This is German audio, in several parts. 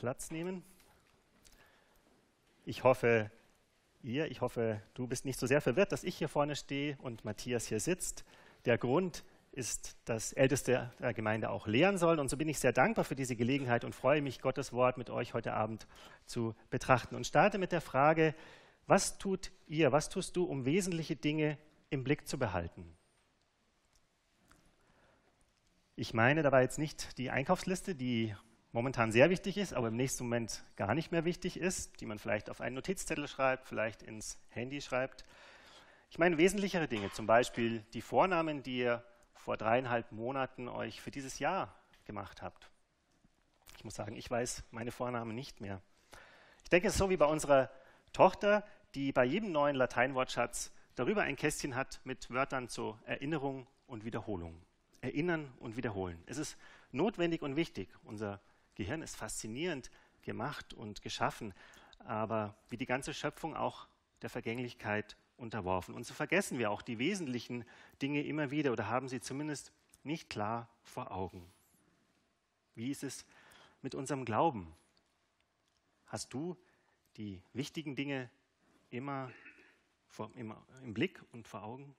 Platz nehmen. Ich hoffe, ihr, ich hoffe, du bist nicht so sehr verwirrt, dass ich hier vorne stehe und Matthias hier sitzt. Der Grund ist, dass Älteste der Gemeinde auch lehren sollen. Und so bin ich sehr dankbar für diese Gelegenheit und freue mich, Gottes Wort mit euch heute Abend zu betrachten. Und starte mit der Frage, was tut ihr, was tust du, um wesentliche Dinge im Blick zu behalten? Ich meine dabei jetzt nicht die Einkaufsliste, die momentan sehr wichtig ist, aber im nächsten Moment gar nicht mehr wichtig ist, die man vielleicht auf einen Notizzettel schreibt, vielleicht ins Handy schreibt. Ich meine wesentlichere Dinge, zum Beispiel die Vornamen, die ihr vor dreieinhalb Monaten euch für dieses Jahr gemacht habt. Ich muss sagen, ich weiß meine Vornamen nicht mehr. Ich denke, es ist so wie bei unserer Tochter, die bei jedem neuen Lateinwortschatz darüber ein Kästchen hat mit Wörtern zur Erinnerung und Wiederholung. Erinnern und wiederholen. Es ist notwendig und wichtig. Unser Gehirn ist faszinierend gemacht und geschaffen, aber wie die ganze Schöpfung auch der Vergänglichkeit unterworfen. Und so vergessen wir auch die wesentlichen Dinge immer wieder oder haben sie zumindest nicht klar vor Augen. Wie ist es mit unserem Glauben? Hast du die wichtigen Dinge immer, vor, immer im Blick und vor Augen?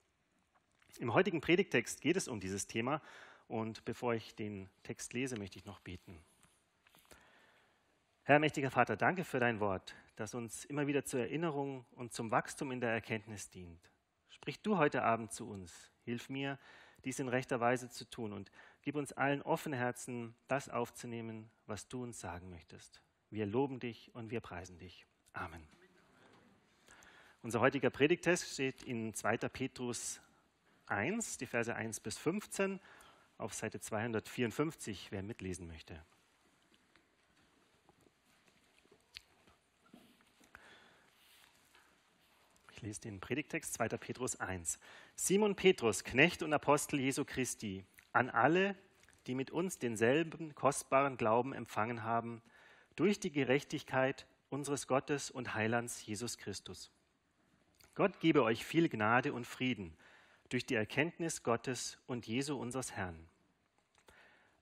Im heutigen Predigtext geht es um dieses Thema und bevor ich den Text lese, möchte ich noch beten. Herr mächtiger Vater, danke für dein Wort, das uns immer wieder zur Erinnerung und zum Wachstum in der Erkenntnis dient. Sprich du heute Abend zu uns. Hilf mir, dies in rechter Weise zu tun und gib uns allen offene Herzen, das aufzunehmen, was du uns sagen möchtest. Wir loben dich und wir preisen dich. Amen. Unser heutiger Predigtest steht in 2. Petrus 1, die Verse 1 bis 15, auf Seite 254, wer mitlesen möchte. Ich lese den Predigtext 2. Petrus 1. Simon Petrus, Knecht und Apostel Jesu Christi, an alle, die mit uns denselben kostbaren Glauben empfangen haben, durch die Gerechtigkeit unseres Gottes und Heilands Jesus Christus. Gott gebe euch viel Gnade und Frieden durch die Erkenntnis Gottes und Jesu unseres Herrn.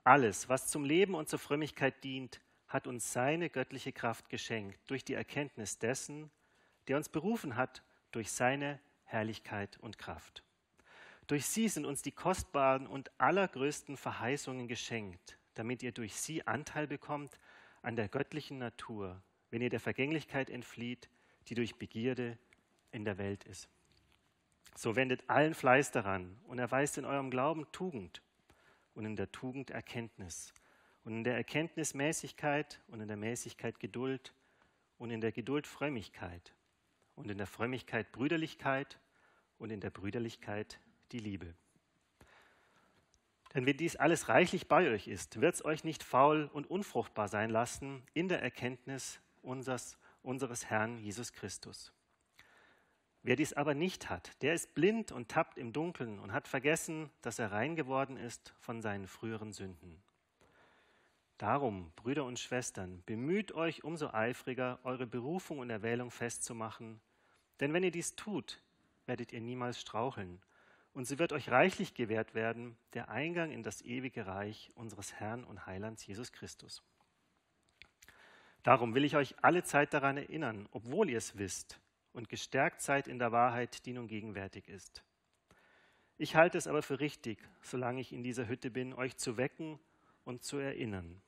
Alles, was zum Leben und zur Frömmigkeit dient, hat uns seine göttliche Kraft geschenkt durch die Erkenntnis dessen, der uns berufen hat durch seine Herrlichkeit und Kraft. Durch sie sind uns die kostbaren und allergrößten Verheißungen geschenkt, damit ihr durch sie Anteil bekommt an der göttlichen Natur, wenn ihr der Vergänglichkeit entflieht, die durch Begierde in der Welt ist. So wendet allen Fleiß daran und erweist in eurem Glauben Tugend und in der Tugend Erkenntnis und in der Erkenntnis Mäßigkeit und in der Mäßigkeit Geduld und in der Geduld Frömmigkeit und in der Frömmigkeit Brüderlichkeit und in der Brüderlichkeit die Liebe. Denn wenn dies alles reichlich bei euch ist, wird es euch nicht faul und unfruchtbar sein lassen in der Erkenntnis unseres, unseres Herrn Jesus Christus. Wer dies aber nicht hat, der ist blind und tappt im Dunkeln und hat vergessen, dass er rein geworden ist von seinen früheren Sünden. Darum, Brüder und Schwestern, bemüht euch umso eifriger, eure Berufung und Erwählung festzumachen, denn wenn ihr dies tut, werdet ihr niemals straucheln, und sie wird euch reichlich gewährt werden, der Eingang in das ewige Reich unseres Herrn und Heilands Jesus Christus. Darum will ich euch alle Zeit daran erinnern, obwohl ihr es wisst, und gestärkt seid in der Wahrheit, die nun gegenwärtig ist. Ich halte es aber für richtig, solange ich in dieser Hütte bin, euch zu wecken und zu erinnern.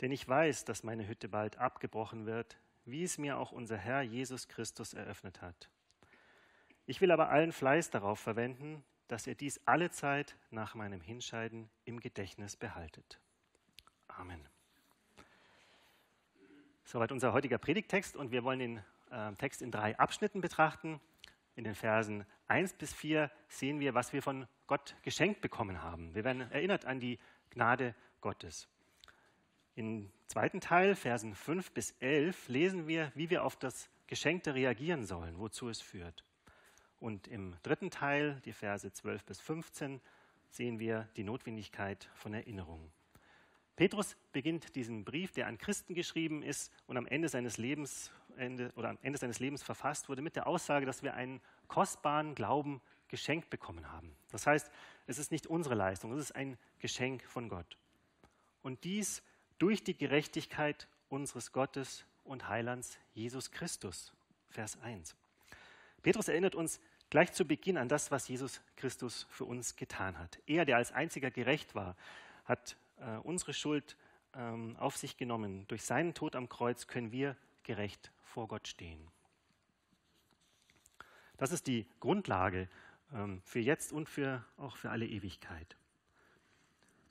Denn ich weiß, dass meine Hütte bald abgebrochen wird, wie es mir auch unser Herr Jesus Christus eröffnet hat. Ich will aber allen Fleiß darauf verwenden, dass ihr dies alle Zeit nach meinem Hinscheiden im Gedächtnis behaltet. Amen. Soweit unser heutiger Predigtext und wir wollen den äh, Text in drei Abschnitten betrachten. In den Versen 1 bis 4 sehen wir, was wir von Gott geschenkt bekommen haben. Wir werden erinnert an die Gnade Gottes. Im zweiten Teil, Versen 5 bis 11, lesen wir, wie wir auf das Geschenkte reagieren sollen, wozu es führt. Und im dritten Teil, die Verse 12 bis 15, sehen wir die Notwendigkeit von Erinnerung. Petrus beginnt diesen Brief, der an Christen geschrieben ist und am Ende seines Lebens Ende, oder am Ende seines Lebens verfasst wurde, mit der Aussage, dass wir einen kostbaren Glauben geschenkt bekommen haben. Das heißt, es ist nicht unsere Leistung, es ist ein Geschenk von Gott. Und dies durch die Gerechtigkeit unseres Gottes und Heilands Jesus Christus. Vers 1. Petrus erinnert uns gleich zu Beginn an das, was Jesus Christus für uns getan hat. Er, der als einziger gerecht war, hat äh, unsere Schuld ähm, auf sich genommen. Durch seinen Tod am Kreuz können wir gerecht vor Gott stehen. Das ist die Grundlage ähm, für jetzt und für, auch für alle Ewigkeit.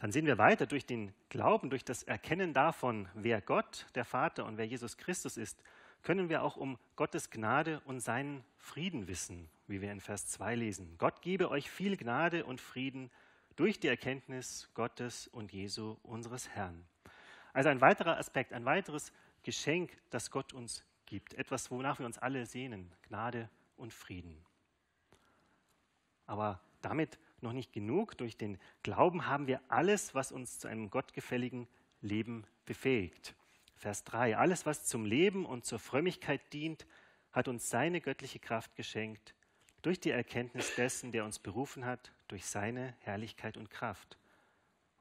Dann sehen wir weiter durch den Glauben, durch das Erkennen davon, wer Gott, der Vater und wer Jesus Christus ist, können wir auch um Gottes Gnade und seinen Frieden wissen, wie wir in Vers 2 lesen. Gott gebe euch viel Gnade und Frieden durch die Erkenntnis Gottes und Jesu, unseres Herrn. Also ein weiterer Aspekt, ein weiteres Geschenk, das Gott uns gibt. Etwas, wonach wir uns alle sehnen. Gnade und Frieden. Aber damit noch nicht genug. Durch den Glauben haben wir alles, was uns zu einem gottgefälligen Leben befähigt. Vers 3. Alles, was zum Leben und zur Frömmigkeit dient, hat uns seine göttliche Kraft geschenkt, durch die Erkenntnis dessen, der uns berufen hat, durch seine Herrlichkeit und Kraft.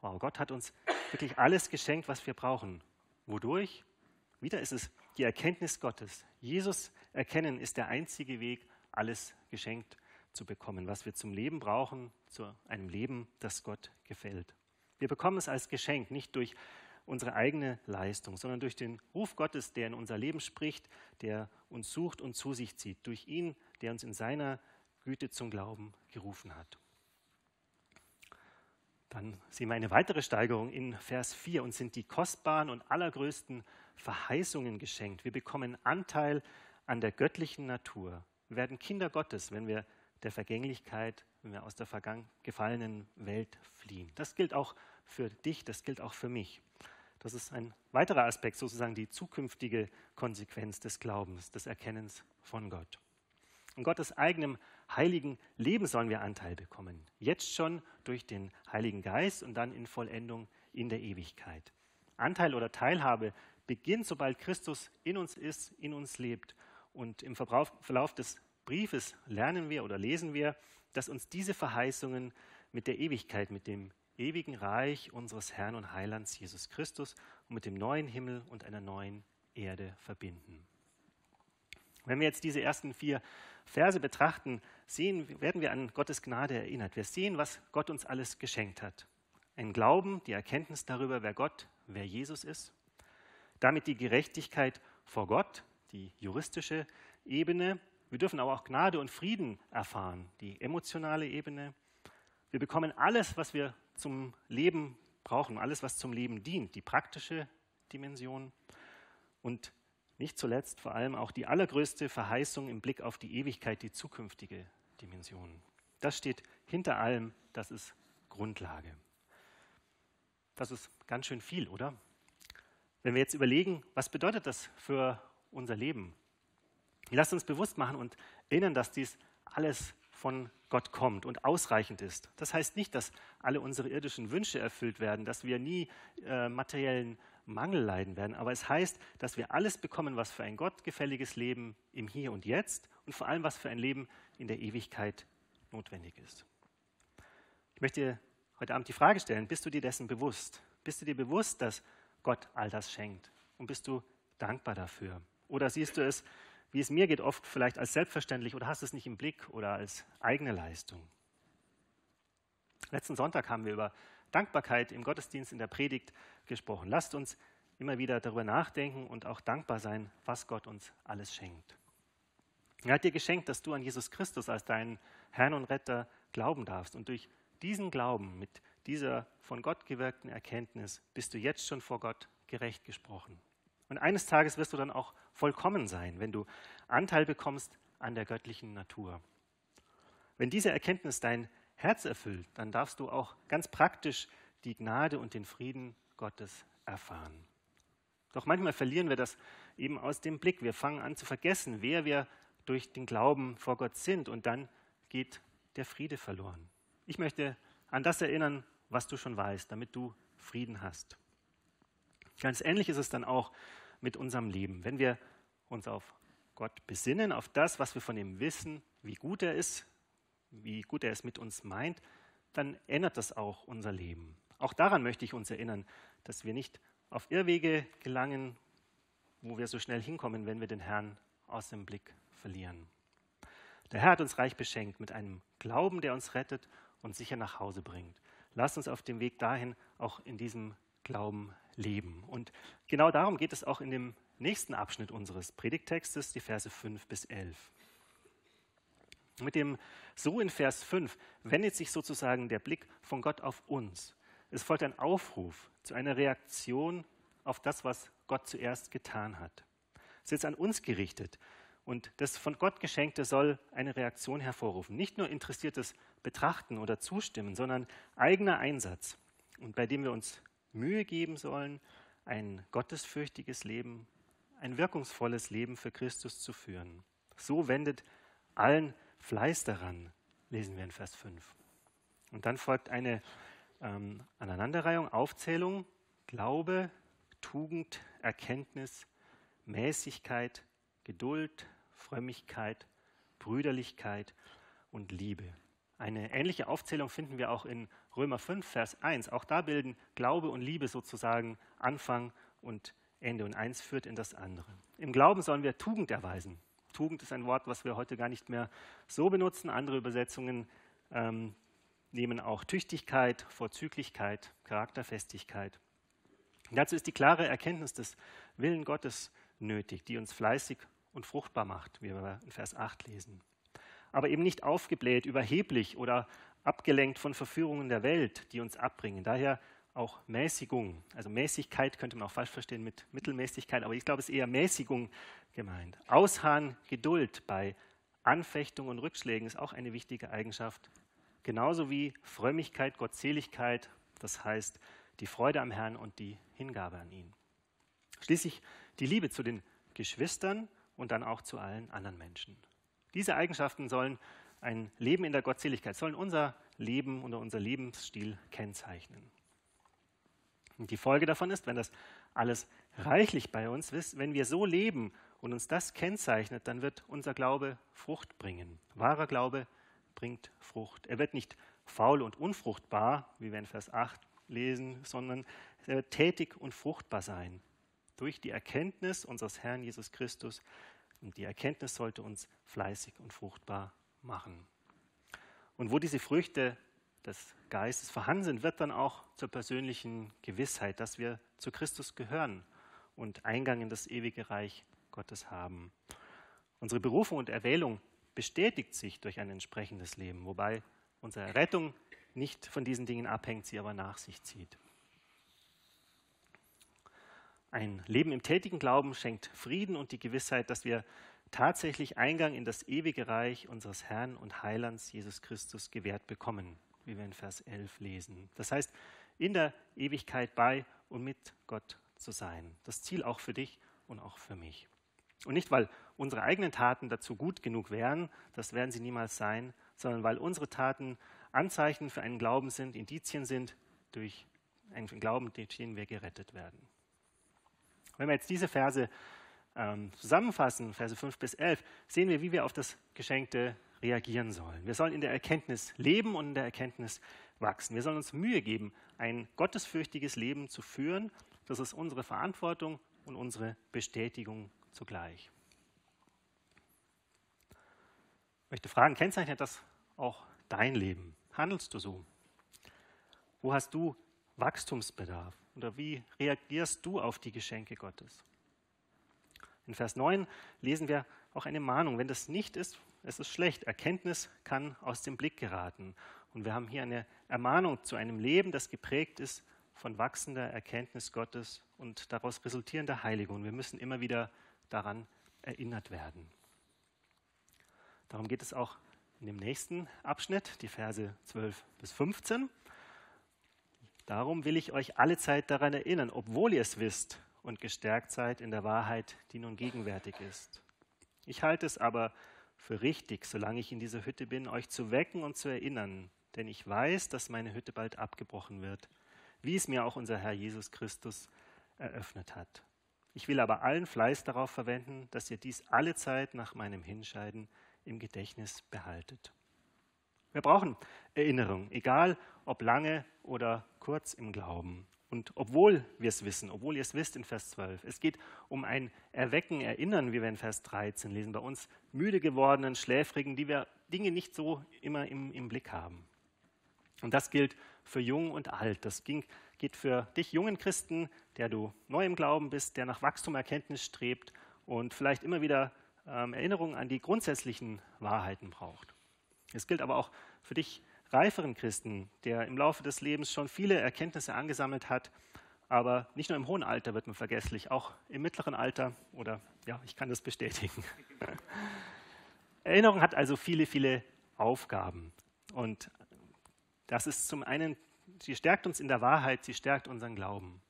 Wow, Gott hat uns wirklich alles geschenkt, was wir brauchen. Wodurch? Wieder ist es die Erkenntnis Gottes. Jesus erkennen ist der einzige Weg, alles geschenkt zu bekommen, was wir zum Leben brauchen, zu einem Leben, das Gott gefällt. Wir bekommen es als Geschenk, nicht durch unsere eigene Leistung, sondern durch den Ruf Gottes, der in unser Leben spricht, der uns sucht und zu sich zieht, durch ihn, der uns in seiner Güte zum Glauben gerufen hat. Dann sehen wir eine weitere Steigerung in Vers 4 und sind die kostbaren und allergrößten Verheißungen geschenkt. Wir bekommen Anteil an der göttlichen Natur. Wir werden Kinder Gottes, wenn wir der Vergänglichkeit, wenn wir aus der gefallenen Welt fliehen. Das gilt auch für dich, das gilt auch für mich. Das ist ein weiterer Aspekt, sozusagen die zukünftige Konsequenz des Glaubens, des Erkennens von Gott. In Gottes eigenem heiligen Leben sollen wir Anteil bekommen. Jetzt schon durch den Heiligen Geist und dann in Vollendung in der Ewigkeit. Anteil oder Teilhabe beginnt, sobald Christus in uns ist, in uns lebt. Und im Verlauf des Briefes lernen wir oder lesen wir, dass uns diese Verheißungen mit der Ewigkeit, mit dem ewigen Reich unseres Herrn und Heilands Jesus Christus und mit dem neuen Himmel und einer neuen Erde verbinden. Wenn wir jetzt diese ersten vier Verse betrachten, sehen, werden wir an Gottes Gnade erinnert. Wir sehen, was Gott uns alles geschenkt hat. Ein Glauben, die Erkenntnis darüber, wer Gott, wer Jesus ist. Damit die Gerechtigkeit vor Gott, die juristische Ebene. Wir dürfen aber auch Gnade und Frieden erfahren, die emotionale Ebene. Wir bekommen alles, was wir zum Leben brauchen, alles, was zum Leben dient, die praktische Dimension und nicht zuletzt vor allem auch die allergrößte Verheißung im Blick auf die Ewigkeit, die zukünftige Dimension. Das steht hinter allem, das ist Grundlage. Das ist ganz schön viel, oder? Wenn wir jetzt überlegen, was bedeutet das für unser Leben? Lasst uns bewusst machen und erinnern, dass dies alles von Gott kommt und ausreichend ist. Das heißt nicht, dass alle unsere irdischen Wünsche erfüllt werden, dass wir nie äh, materiellen Mangel leiden werden, aber es heißt, dass wir alles bekommen, was für ein gottgefälliges Leben im Hier und Jetzt und vor allem was für ein Leben in der Ewigkeit notwendig ist. Ich möchte heute Abend die Frage stellen, bist du dir dessen bewusst? Bist du dir bewusst, dass Gott all das schenkt? Und bist du dankbar dafür? Oder siehst du es wie es mir geht, oft vielleicht als selbstverständlich oder hast es nicht im Blick oder als eigene Leistung. Letzten Sonntag haben wir über Dankbarkeit im Gottesdienst in der Predigt gesprochen. Lasst uns immer wieder darüber nachdenken und auch dankbar sein, was Gott uns alles schenkt. Er hat dir geschenkt, dass du an Jesus Christus als deinen Herrn und Retter glauben darfst. Und durch diesen Glauben, mit dieser von Gott gewirkten Erkenntnis, bist du jetzt schon vor Gott gerecht gesprochen. Und eines Tages wirst du dann auch vollkommen sein, wenn du Anteil bekommst an der göttlichen Natur. Wenn diese Erkenntnis dein Herz erfüllt, dann darfst du auch ganz praktisch die Gnade und den Frieden Gottes erfahren. Doch manchmal verlieren wir das eben aus dem Blick. Wir fangen an zu vergessen, wer wir durch den Glauben vor Gott sind und dann geht der Friede verloren. Ich möchte an das erinnern, was du schon weißt, damit du Frieden hast. Ganz ähnlich ist es dann auch mit unserem Leben. Wenn wir uns auf Gott besinnen, auf das, was wir von ihm wissen, wie gut er ist, wie gut er es mit uns meint, dann ändert das auch unser Leben. Auch daran möchte ich uns erinnern, dass wir nicht auf Irrwege gelangen, wo wir so schnell hinkommen, wenn wir den Herrn aus dem Blick verlieren. Der Herr hat uns reich beschenkt mit einem Glauben, der uns rettet und sicher nach Hause bringt. Lasst uns auf dem Weg dahin auch in diesem Glauben leben. Und genau darum geht es auch in dem nächsten Abschnitt unseres Predigtextes, die Verse 5 bis 11. Mit dem So in Vers 5 wendet sich sozusagen der Blick von Gott auf uns. Es folgt ein Aufruf zu einer Reaktion auf das, was Gott zuerst getan hat. Es ist an uns gerichtet. Und das von Gott Geschenkte soll eine Reaktion hervorrufen. Nicht nur interessiertes Betrachten oder Zustimmen, sondern eigener Einsatz. Und bei dem wir uns Mühe geben sollen, ein gottesfürchtiges Leben, ein wirkungsvolles Leben für Christus zu führen. So wendet allen Fleiß daran, lesen wir in Vers 5. Und dann folgt eine ähm, Aneinanderreihung, Aufzählung, Glaube, Tugend, Erkenntnis, Mäßigkeit, Geduld, Frömmigkeit, Brüderlichkeit und Liebe. Eine ähnliche Aufzählung finden wir auch in Römer 5, Vers 1. Auch da bilden Glaube und Liebe sozusagen Anfang und Ende und eins führt in das andere. Im Glauben sollen wir Tugend erweisen. Tugend ist ein Wort, was wir heute gar nicht mehr so benutzen. Andere Übersetzungen ähm, nehmen auch Tüchtigkeit, Vorzüglichkeit, Charakterfestigkeit. dazu ist die klare Erkenntnis des Willen Gottes nötig, die uns fleißig und fruchtbar macht, wie wir in Vers 8 lesen aber eben nicht aufgebläht, überheblich oder abgelenkt von Verführungen der Welt, die uns abbringen. Daher auch Mäßigung. Also Mäßigkeit könnte man auch falsch verstehen mit Mittelmäßigkeit, aber ich glaube, es ist eher Mäßigung gemeint. Ausharren, Geduld bei Anfechtungen und Rückschlägen ist auch eine wichtige Eigenschaft. Genauso wie Frömmigkeit, Gottseligkeit, das heißt die Freude am Herrn und die Hingabe an ihn. Schließlich die Liebe zu den Geschwistern und dann auch zu allen anderen Menschen. Diese Eigenschaften sollen ein Leben in der Gottseligkeit, sollen unser Leben oder unser Lebensstil kennzeichnen. Und die Folge davon ist, wenn das alles reichlich bei uns ist, wenn wir so leben und uns das kennzeichnet, dann wird unser Glaube Frucht bringen. Wahrer Glaube bringt Frucht. Er wird nicht faul und unfruchtbar, wie wir in Vers 8 lesen, sondern er wird tätig und fruchtbar sein. Durch die Erkenntnis unseres Herrn Jesus Christus, und die Erkenntnis sollte uns fleißig und fruchtbar machen. Und wo diese Früchte des Geistes vorhanden sind, wird dann auch zur persönlichen Gewissheit, dass wir zu Christus gehören und Eingang in das ewige Reich Gottes haben. Unsere Berufung und Erwählung bestätigt sich durch ein entsprechendes Leben, wobei unsere Rettung nicht von diesen Dingen abhängt, sie aber nach sich zieht. Ein Leben im tätigen Glauben schenkt Frieden und die Gewissheit, dass wir tatsächlich Eingang in das ewige Reich unseres Herrn und Heilands Jesus Christus gewährt bekommen, wie wir in Vers 11 lesen. Das heißt, in der Ewigkeit bei und mit Gott zu sein. Das Ziel auch für dich und auch für mich. Und nicht, weil unsere eigenen Taten dazu gut genug wären, das werden sie niemals sein, sondern weil unsere Taten Anzeichen für einen Glauben sind, Indizien sind, durch einen Glauben, durch den wir gerettet werden. Wenn wir jetzt diese Verse ähm, zusammenfassen, Verse 5 bis 11, sehen wir, wie wir auf das Geschenkte reagieren sollen. Wir sollen in der Erkenntnis leben und in der Erkenntnis wachsen. Wir sollen uns Mühe geben, ein gottesfürchtiges Leben zu führen. Das ist unsere Verantwortung und unsere Bestätigung zugleich. Ich möchte fragen, kennzeichnet das auch dein Leben? Handelst du so? Wo hast du Wachstumsbedarf? Oder wie reagierst du auf die Geschenke Gottes? In Vers 9 lesen wir auch eine Mahnung. Wenn das nicht ist, es ist schlecht. Erkenntnis kann aus dem Blick geraten. Und wir haben hier eine Ermahnung zu einem Leben, das geprägt ist von wachsender Erkenntnis Gottes und daraus resultierender Heiligung. Wir müssen immer wieder daran erinnert werden. Darum geht es auch in dem nächsten Abschnitt, die Verse 12 bis 15. Darum will ich euch alle Zeit daran erinnern, obwohl ihr es wisst und gestärkt seid in der Wahrheit, die nun gegenwärtig ist. Ich halte es aber für richtig, solange ich in dieser Hütte bin, euch zu wecken und zu erinnern, denn ich weiß, dass meine Hütte bald abgebrochen wird, wie es mir auch unser Herr Jesus Christus eröffnet hat. Ich will aber allen Fleiß darauf verwenden, dass ihr dies alle Zeit nach meinem Hinscheiden im Gedächtnis behaltet. Wir brauchen Erinnerung, egal ob lange oder kurz im Glauben. Und obwohl wir es wissen, obwohl ihr es wisst in Vers 12, es geht um ein Erwecken, Erinnern, wie wir in Vers 13 lesen, bei uns müde gewordenen, schläfrigen, die wir Dinge nicht so immer im, im Blick haben. Und das gilt für Jung und Alt. Das ging, geht für dich, jungen Christen, der du neu im Glauben bist, der nach Wachstum, Erkenntnis strebt und vielleicht immer wieder ähm, Erinnerungen an die grundsätzlichen Wahrheiten braucht. Es gilt aber auch für dich, reiferen Christen, der im Laufe des Lebens schon viele Erkenntnisse angesammelt hat, aber nicht nur im hohen Alter wird man vergesslich, auch im mittleren Alter oder ja, ich kann das bestätigen. Erinnerung hat also viele, viele Aufgaben und das ist zum einen, sie stärkt uns in der Wahrheit, sie stärkt unseren Glauben.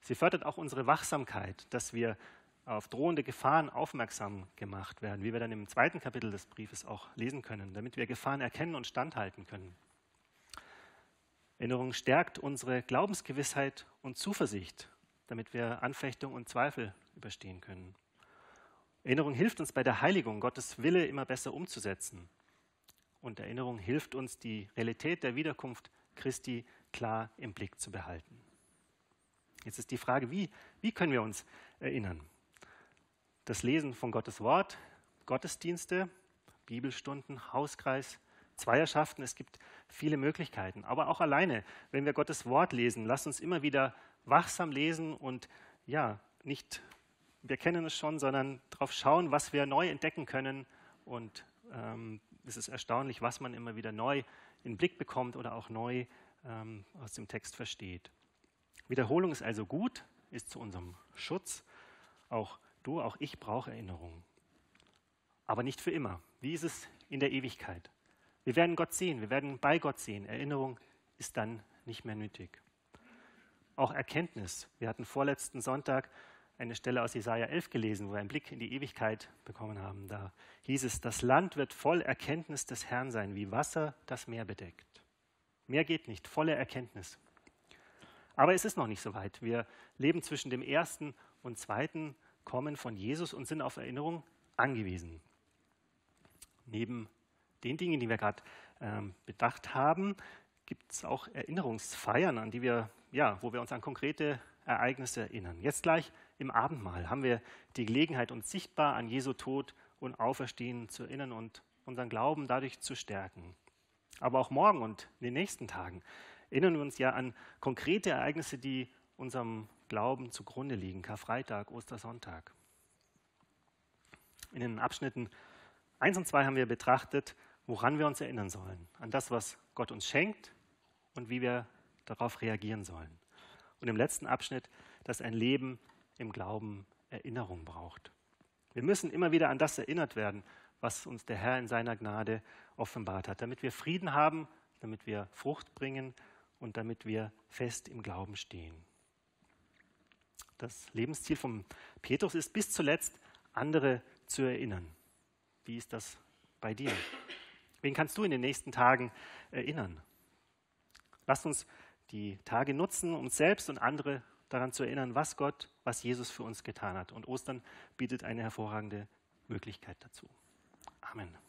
Sie fördert auch unsere Wachsamkeit, dass wir auf drohende Gefahren aufmerksam gemacht werden, wie wir dann im zweiten Kapitel des Briefes auch lesen können, damit wir Gefahren erkennen und standhalten können. Erinnerung stärkt unsere Glaubensgewissheit und Zuversicht, damit wir Anfechtung und Zweifel überstehen können. Erinnerung hilft uns bei der Heiligung, Gottes Wille immer besser umzusetzen. Und Erinnerung hilft uns, die Realität der Wiederkunft Christi klar im Blick zu behalten. Jetzt ist die Frage, wie, wie können wir uns erinnern? Das Lesen von Gottes Wort, Gottesdienste, Bibelstunden, Hauskreis, Zweierschaften. Es gibt viele Möglichkeiten. Aber auch alleine, wenn wir Gottes Wort lesen, lasst uns immer wieder wachsam lesen und ja, nicht, wir kennen es schon, sondern darauf schauen, was wir neu entdecken können. Und ähm, es ist erstaunlich, was man immer wieder neu in den Blick bekommt oder auch neu ähm, aus dem Text versteht. Wiederholung ist also gut, ist zu unserem Schutz. Auch Du, auch ich brauche Erinnerung. Aber nicht für immer. Wie ist es in der Ewigkeit? Wir werden Gott sehen, wir werden bei Gott sehen. Erinnerung ist dann nicht mehr nötig. Auch Erkenntnis. Wir hatten vorletzten Sonntag eine Stelle aus Jesaja 11 gelesen, wo wir einen Blick in die Ewigkeit bekommen haben. Da hieß es: Das Land wird voll Erkenntnis des Herrn sein, wie Wasser das Meer bedeckt. Mehr geht nicht, volle Erkenntnis. Aber es ist noch nicht so weit. Wir leben zwischen dem ersten und zweiten Kommen von Jesus und sind auf Erinnerung angewiesen. Neben den Dingen, die wir gerade ähm, bedacht haben, gibt es auch Erinnerungsfeiern, an die wir, ja, wo wir uns an konkrete Ereignisse erinnern. Jetzt gleich im Abendmahl haben wir die Gelegenheit, uns sichtbar an Jesu Tod und Auferstehen zu erinnern und unseren Glauben dadurch zu stärken. Aber auch morgen und in den nächsten Tagen erinnern wir uns ja an konkrete Ereignisse, die unserem Glauben zugrunde liegen. Karfreitag, Ostersonntag. In den Abschnitten 1 und 2 haben wir betrachtet, woran wir uns erinnern sollen. An das, was Gott uns schenkt und wie wir darauf reagieren sollen. Und im letzten Abschnitt, dass ein Leben im Glauben Erinnerung braucht. Wir müssen immer wieder an das erinnert werden, was uns der Herr in seiner Gnade offenbart hat, damit wir Frieden haben, damit wir Frucht bringen und damit wir fest im Glauben stehen. Das Lebensziel von Petrus ist bis zuletzt, andere zu erinnern. Wie ist das bei dir? Wen kannst du in den nächsten Tagen erinnern? Lasst uns die Tage nutzen, uns selbst und andere daran zu erinnern, was Gott, was Jesus für uns getan hat. Und Ostern bietet eine hervorragende Möglichkeit dazu. Amen.